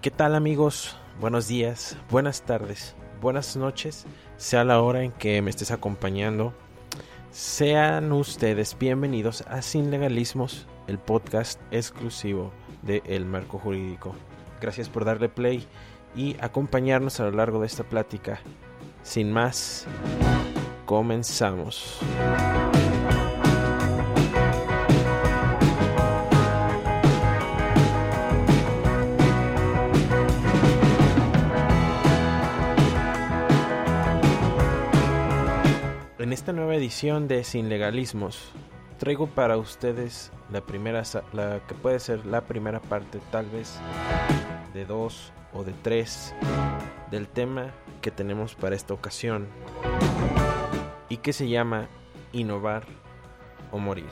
¿Qué tal amigos? Buenos días, buenas tardes, buenas noches, sea la hora en que me estés acompañando. Sean ustedes bienvenidos a Sin Legalismos, el podcast exclusivo de El Marco Jurídico. Gracias por darle play y acompañarnos a lo largo de esta plática. Sin más, comenzamos. Esta nueva edición de Sin Legalismos, traigo para ustedes la primera, la que puede ser la primera parte, tal vez de dos o de tres, del tema que tenemos para esta ocasión y que se llama Innovar o Morir.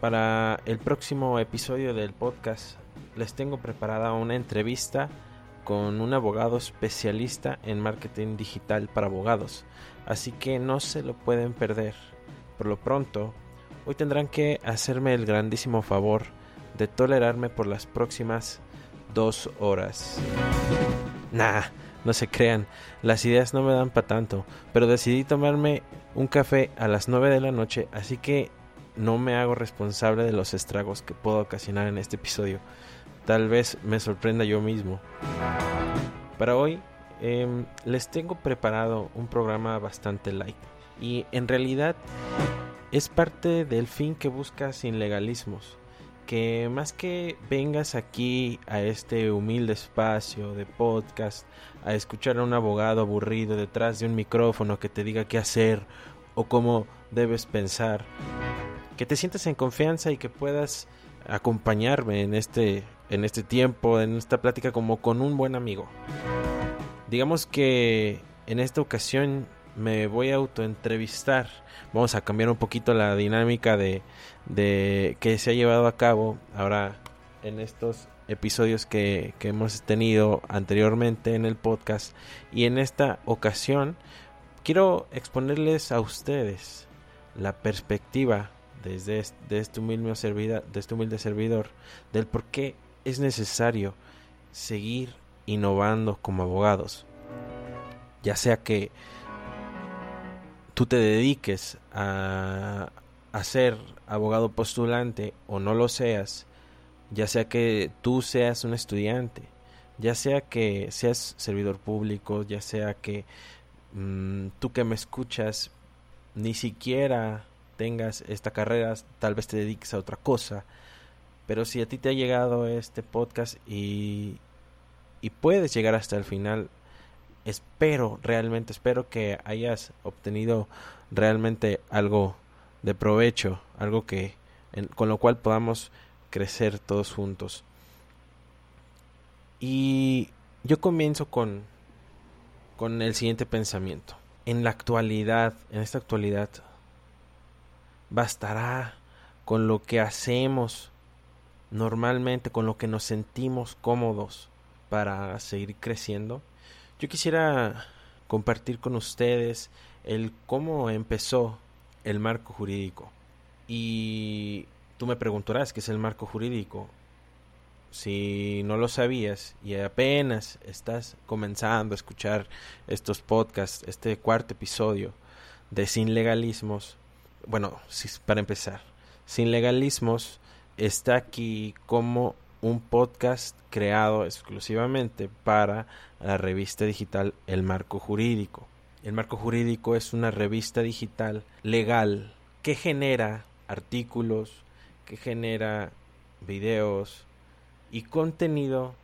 Para el próximo episodio del podcast les tengo preparada una entrevista con un abogado especialista en marketing digital para abogados así que no se lo pueden perder. Por lo pronto, hoy tendrán que hacerme el grandísimo favor de tolerarme por las próximas dos horas. Nah, no se crean, las ideas no me dan para tanto, pero decidí tomarme un café a las 9 de la noche, así que no me hago responsable de los estragos que puedo ocasionar en este episodio. Tal vez me sorprenda yo mismo. Para hoy Em, les tengo preparado un programa bastante light. Y en realidad es parte del fin que busca sin legalismos. Que más que vengas aquí a este humilde espacio de podcast a escuchar a un abogado aburrido detrás de un micrófono que te diga qué hacer o cómo debes pensar, que te sientas en confianza y que puedas acompañarme en este en este tiempo, en esta plática como con un buen amigo. Digamos que en esta ocasión me voy a autoentrevistar. Vamos a cambiar un poquito la dinámica de, de que se ha llevado a cabo ahora en estos episodios que, que hemos tenido anteriormente en el podcast. Y en esta ocasión quiero exponerles a ustedes la perspectiva desde este, este humilde, de este humilde servidor del por qué es necesario seguir innovando como abogados. Ya sea que tú te dediques a, ser abogado postulante o no lo seas, ya sea que tú seas un estudiante, ya sea que seas servidor público, ya sea que mm, tú que me escuchas ni siquiera tengas esta carrera, tal vez te dediques a otra cosa, pero si a ti te ha llegado este podcast y, y puedes llegar hasta el final. Espero, realmente espero que hayas obtenido realmente algo de provecho, algo que con lo cual podamos crecer todos juntos. Y yo comienzo con con el siguiente pensamiento. En la actualidad, en esta actualidad bastará con lo que hacemos normalmente, con lo que nos sentimos cómodos para seguir creciendo. Yo quisiera compartir con ustedes el cómo empezó el marco jurídico. Y tú me preguntarás qué es el marco jurídico. Si no lo sabías y apenas estás comenzando a escuchar estos podcasts, este cuarto episodio de Sin Legalismos, bueno, para empezar, Sin Legalismos está aquí como un podcast creado exclusivamente para la revista digital El Marco Jurídico. El Marco Jurídico es una revista digital legal que genera artículos, que genera videos y contenido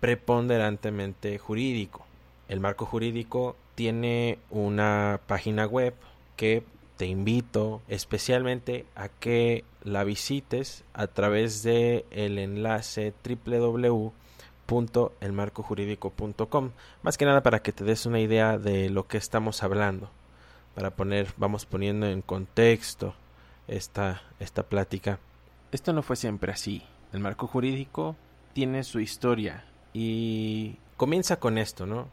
preponderantemente jurídico. El marco jurídico tiene una página web que te invito especialmente a que la visites a través de el enlace www.elmarcojurídico.com más que nada para que te des una idea de lo que estamos hablando para poner vamos poniendo en contexto esta esta plática. Esto no fue siempre así. El marco jurídico tiene su historia y comienza con esto no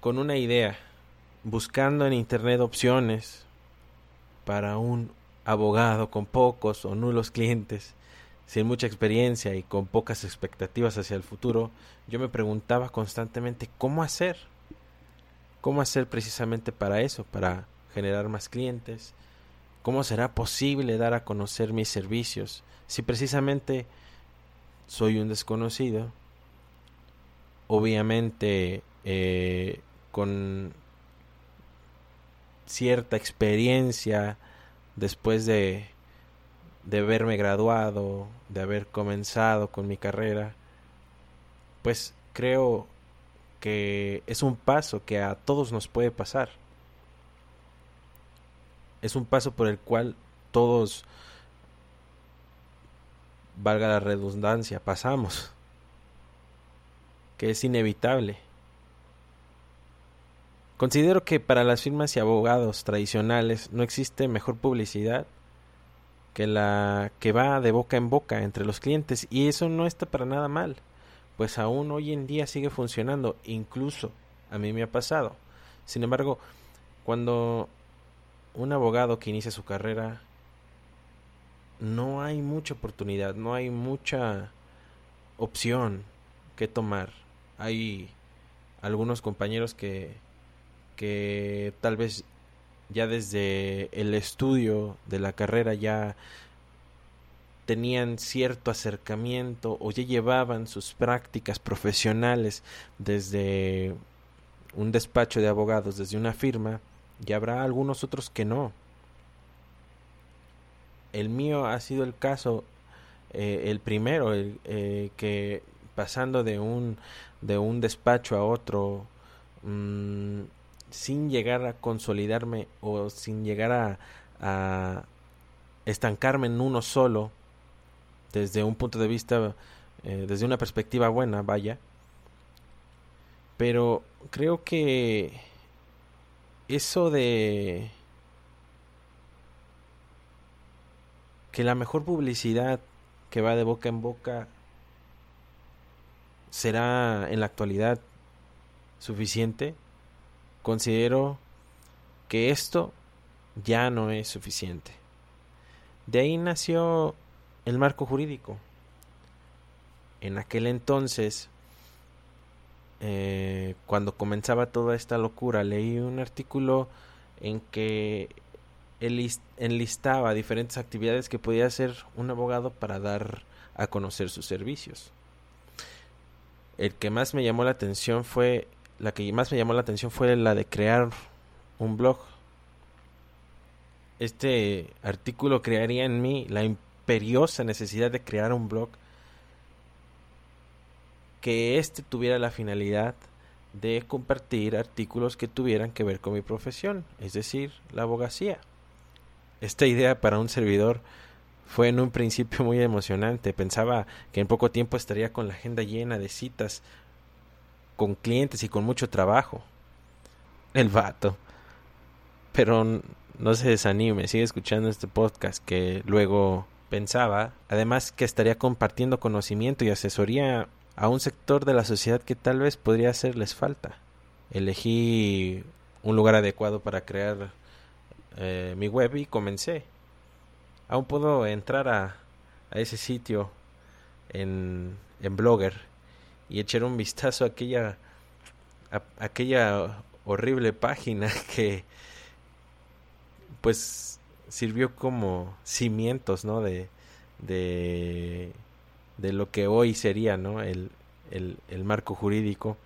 con una idea buscando en internet opciones para un abogado con pocos o nulos clientes, sin mucha experiencia y con pocas expectativas hacia el futuro, yo me preguntaba constantemente cómo hacer, cómo hacer precisamente para eso, para generar más clientes, cómo será posible dar a conocer mis servicios si precisamente soy un desconocido, obviamente eh, con cierta experiencia después de, de haberme graduado, de haber comenzado con mi carrera, pues creo que es un paso que a todos nos puede pasar. Es un paso por el cual todos, valga la redundancia, pasamos. Que es inevitable. Considero que para las firmas y abogados tradicionales no existe mejor publicidad que la que va de boca en boca entre los clientes y eso no está para nada mal, pues aún hoy en día sigue funcionando, incluso a mí me ha pasado. Sin embargo, cuando un abogado que inicia su carrera no hay mucha oportunidad, no hay mucha opción que tomar. Hay algunos compañeros que que tal vez ya desde el estudio de la carrera ya tenían cierto acercamiento o ya llevaban sus prácticas profesionales desde un despacho de abogados, desde una firma, y habrá algunos otros que no. El mío ha sido el caso, eh, el primero, el, eh, que pasando de un, de un despacho a otro, mmm, sin llegar a consolidarme o sin llegar a, estancarme en uno solo desde un punto de vista, eh, desde una perspectiva buena, vaya. Pero creo que eso de que la mejor publicidad que va de boca en boca será en la actualidad suficiente Considero que esto ya no es suficiente. De ahí nació el marco jurídico. En aquel entonces, eh, cuando comenzaba toda esta locura, leí un artículo en que enlistaba diferentes actividades que podía hacer un abogado para dar a conocer sus servicios. El que más me llamó la atención fue la que más me llamó la atención fue la de crear un blog. Este artículo crearía en mí la imperiosa necesidad de crear un blog que éste tuviera la finalidad de compartir artículos que tuvieran que ver con mi profesión, es decir, la abogacía. Esta idea para un servidor fue en un principio muy emocionante. Pensaba que en poco tiempo estaría con la agenda llena de citas con clientes y con mucho trabajo. El vato. Pero no se desanime, sigue escuchando este podcast que luego pensaba, además que estaría compartiendo conocimiento y asesoría a un sector de la sociedad que tal vez podría hacerles falta. Elegí un lugar adecuado para crear eh, mi web y comencé. Aún puedo entrar a, a ese sitio en, en Blogger y echar un vistazo a aquella, aquella horrible página que pues sirvió como cimientos, ¿no? De, de, de lo que hoy sería, ¿no? El, el, el marco jurídico.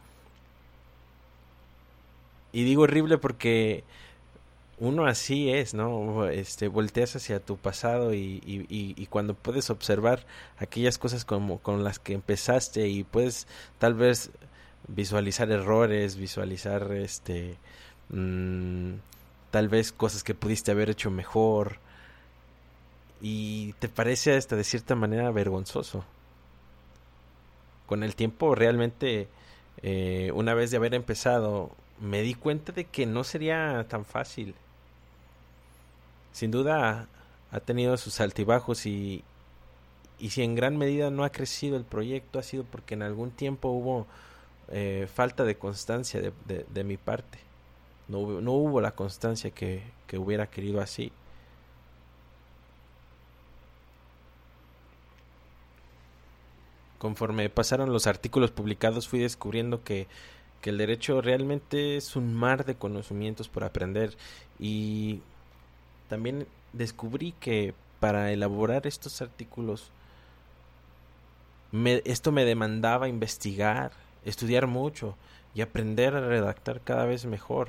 Y digo horrible porque uno así es, ¿no? Este, volteas hacia tu pasado y, y, y, cuando puedes observar aquellas cosas como con las que empezaste y puedes tal vez visualizar errores, visualizar este, mmm, tal vez cosas que pudiste haber hecho mejor y te parece hasta de cierta manera vergonzoso. Con el tiempo realmente, eh, una vez de haber empezado, me di cuenta de que no sería tan fácil. Sin duda ha tenido sus altibajos y, y si en gran medida no ha crecido el proyecto ha sido porque en algún tiempo hubo eh, falta de constancia de, de, mi parte. No hubo, no hubo la constancia que, que hubiera querido así. Conforme pasaron los artículos publicados fui descubriendo que, que el derecho realmente es un mar de conocimientos por aprender y también descubrí que para elaborar estos artículos me, esto me demandaba investigar, estudiar mucho y aprender a redactar cada vez mejor.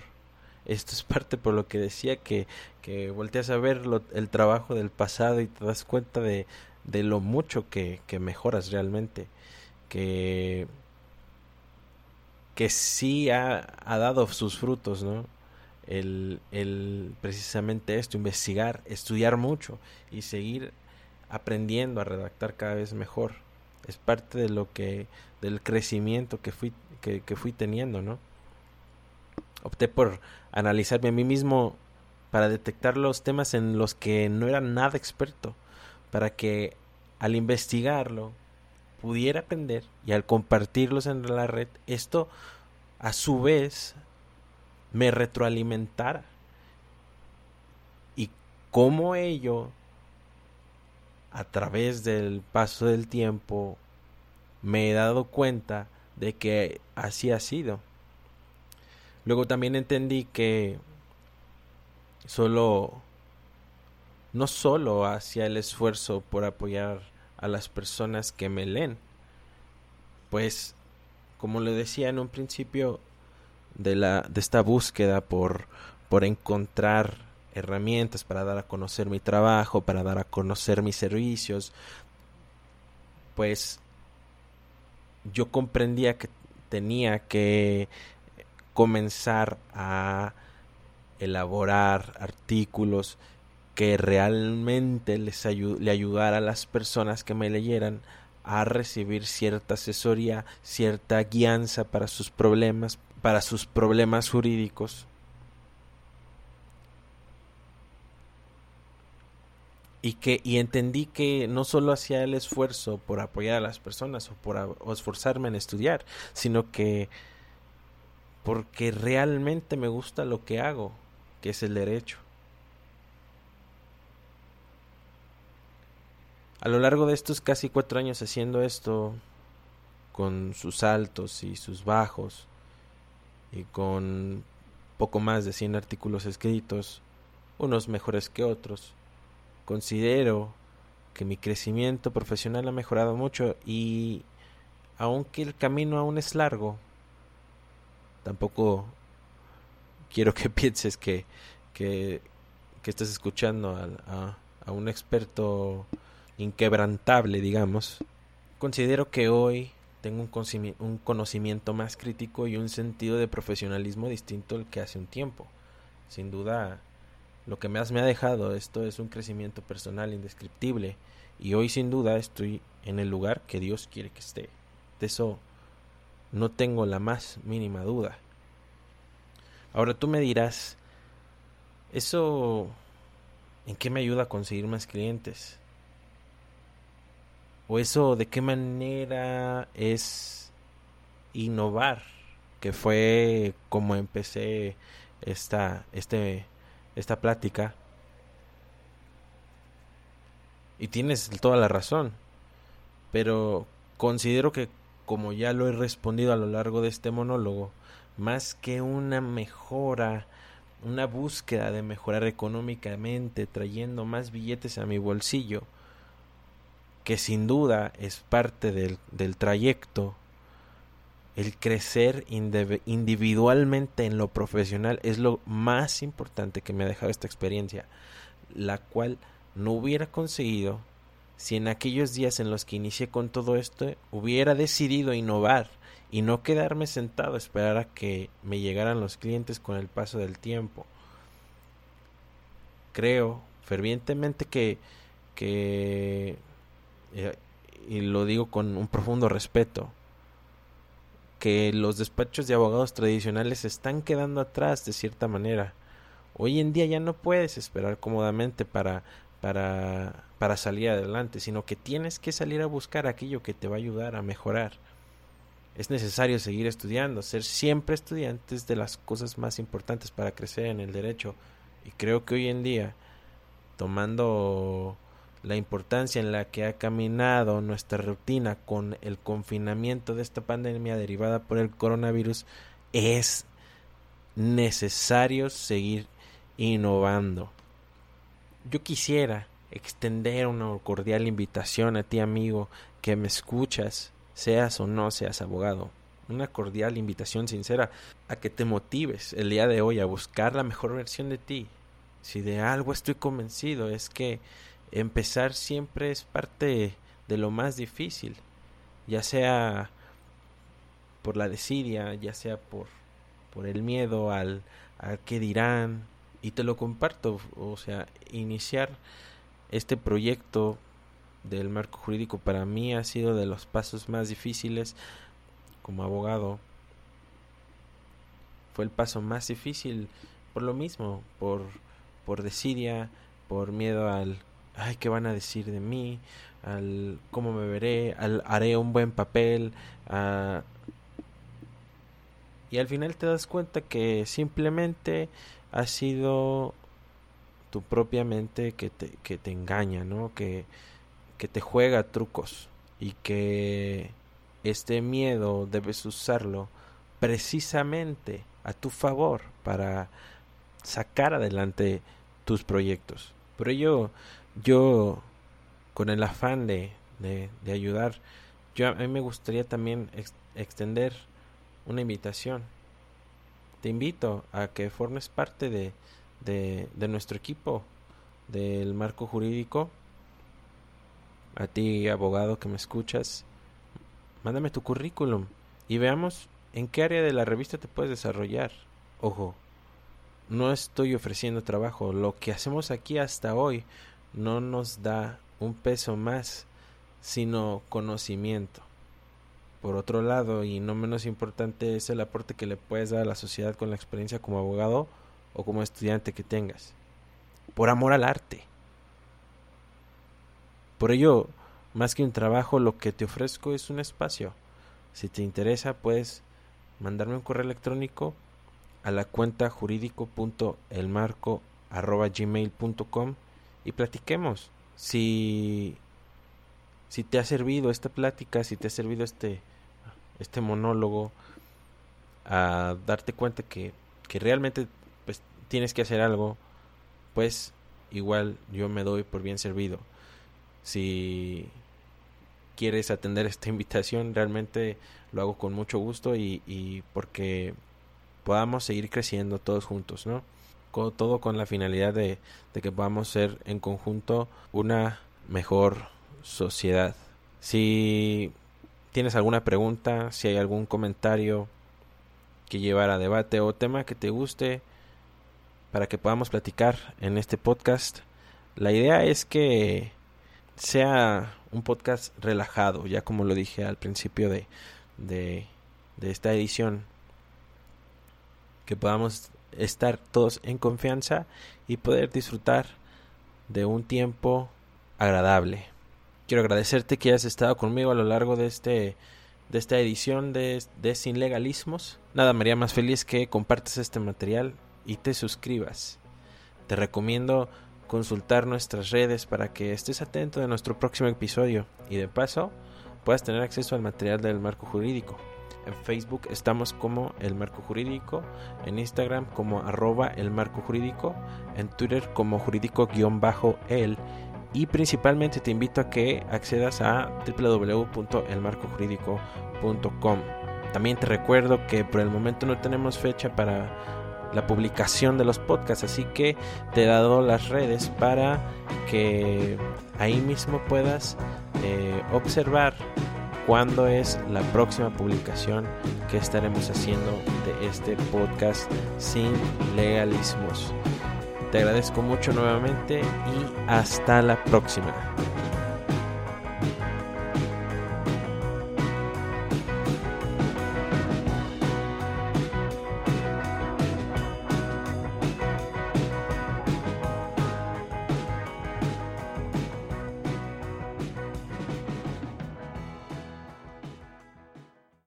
Esto es parte por lo que decía que, que volteas a ver el trabajo del pasado y te das cuenta de, de lo mucho que, que mejoras realmente, que, que sí ha, ha dado sus frutos, ¿no? El, el, precisamente esto, investigar, estudiar mucho y seguir aprendiendo a redactar cada vez mejor. Es parte de lo que, del crecimiento que fui, que, que fui teniendo, ¿no? Opté por analizarme a mí mismo para detectar los temas en los que no era nada experto para que al investigarlo pudiera aprender y al compartirlos en la red, esto a su vez me retroalimentara. Y cómo ello, a través del paso del tiempo, me he dado cuenta de que así ha sido. Luego también entendí que solo no solo hacia el esfuerzo por apoyar a las personas que me leen, pues como le decía en un principio de la de esta búsqueda por por encontrar herramientas para dar a conocer mi trabajo, para dar a conocer mis servicios, pues yo comprendía que tenía que comenzar a elaborar artículos que realmente les le ayudara a las personas que me leyeran a recibir cierta asesoría, cierta guianza para sus problemas, para sus problemas jurídicos. Y que y entendí que no solo hacía el esfuerzo por apoyar a las personas o por esforzarme en estudiar, sino que porque realmente me gusta lo que hago, que es el derecho. A lo largo de estos casi cuatro años haciendo esto, con sus altos y sus bajos, y con poco más de 100 artículos escritos, unos mejores que otros, considero que mi crecimiento profesional ha mejorado mucho y aunque el camino aún es largo, tampoco quiero que pienses que, que, estés escuchando a, a un experto inquebrantable, digamos, considero que hoy tengo un conocimiento más crítico y un sentido de profesionalismo distinto al que hace un tiempo. Sin duda, lo que más me ha dejado esto es un crecimiento personal indescriptible y hoy sin duda estoy en el lugar que Dios quiere que esté. De eso no tengo la más mínima duda. Ahora tú me dirás, ¿eso en qué me ayuda a conseguir más clientes? O eso de qué manera es innovar, que fue como empecé esta, este, esta plática. Y tienes toda la razón, pero considero que como ya lo he respondido a lo largo de este monólogo, más que una mejora, una búsqueda de mejorar económicamente, trayendo más billetes a mi bolsillo, que sin duda es parte del, del trayecto, el crecer individualmente en lo profesional es lo más importante que me ha dejado esta experiencia, la cual no hubiera conseguido si en aquellos días en los que inicié con todo esto hubiera decidido innovar y no quedarme sentado a esperar a que me llegaran los clientes con el paso del tiempo. Creo fervientemente que, que eh, y lo digo con un profundo respeto, que los despachos de abogados tradicionales están quedando atrás de cierta manera. Hoy en día ya no puedes esperar cómodamente para, para, para salir adelante, sino que tienes que salir a buscar aquello que te va a ayudar a mejorar. Es necesario seguir estudiando, ser siempre estudiantes de las cosas más importantes para crecer en el derecho. Y creo que hoy en día, tomando la importancia en la que ha caminado nuestra rutina con el confinamiento de esta pandemia derivada por el coronavirus, es necesario seguir innovando. Yo quisiera extender una cordial invitación a ti amigo que me escuchas, seas o no seas abogado. Una cordial invitación sincera a que te motives el día de hoy a buscar la mejor versión de ti. Si de algo estoy convencido es que empezar siempre es parte de lo más difícil, ya sea por la desidia, ya sea por, por el miedo al, al que dirán, y te lo comparto, o sea, iniciar este proyecto del marco jurídico para mí ha sido de los pasos más difíciles como abogado. Fue el paso más difícil por lo mismo, por, por desidia, por miedo al ay, ¿qué van a decir de mí? Al cómo me veré, al haré un buen papel, y al final te das cuenta que simplemente ha sido tu propia mente que te, que te engaña, ¿no? Que, que te juega trucos y que este miedo debes usarlo precisamente a tu favor para sacar adelante tus proyectos. Por ello, yo, con el afán de, de, ayudar, yo a mí me gustaría también extender una invitación. Te invito a que formes parte de, de, de nuestro equipo del marco jurídico. A ti, abogado que me escuchas, mándame tu currículum y veamos en qué área de la revista te puedes desarrollar. Ojo, no estoy ofreciendo trabajo. Lo que hacemos aquí hasta hoy no nos da un peso más, sino conocimiento. Por otro lado, y no menos importante, es el aporte que le puedes dar a la sociedad con la experiencia como abogado o como estudiante que tengas. Por amor al arte. Por ello, más que un trabajo, lo que te ofrezco es un espacio. Si te interesa, puedes mandarme un correo electrónico a la cuenta jurídico.elmarco.gmail.com y platiquemos. Si, si te ha servido esta plática, si te ha servido este, este monólogo, a darte cuenta que, que realmente pues, tienes que hacer algo, pues igual yo me doy por bien servido. Si quieres atender esta invitación, realmente lo hago con mucho gusto y, y porque podamos seguir creciendo todos juntos, ¿no? Todo con la finalidad de, que podamos ser en conjunto una mejor sociedad. Si tienes alguna pregunta, si hay algún comentario que llevar a debate o tema que te guste para que podamos platicar en este podcast, la idea es que sea un podcast relajado, ya como lo dije al principio de, de, de esta edición, que podamos estar todos en confianza y poder disfrutar de un tiempo agradable. Quiero agradecerte que hayas estado conmigo a lo largo de este de esta edición de, de Sin Legalismos. Nada me haría más feliz que compartas este material y te suscribas. Te recomiendo consultar nuestras redes para que estés atento de nuestro próximo episodio y de paso puedas tener acceso al material del marco jurídico. En Facebook estamos como El Marco Jurídico, en Instagram como arroba El Marco Jurídico, en Twitter como jurídico-el y principalmente te invito a que accedas a www.elmarcojurídico.com. También te recuerdo que por el momento no tenemos fecha para la publicación de los podcasts, así que te he dado las redes para que ahí mismo puedas eh, observar cuándo es la próxima publicación que estaremos haciendo de este podcast sin legalismos. Te agradezco mucho nuevamente y hasta la próxima.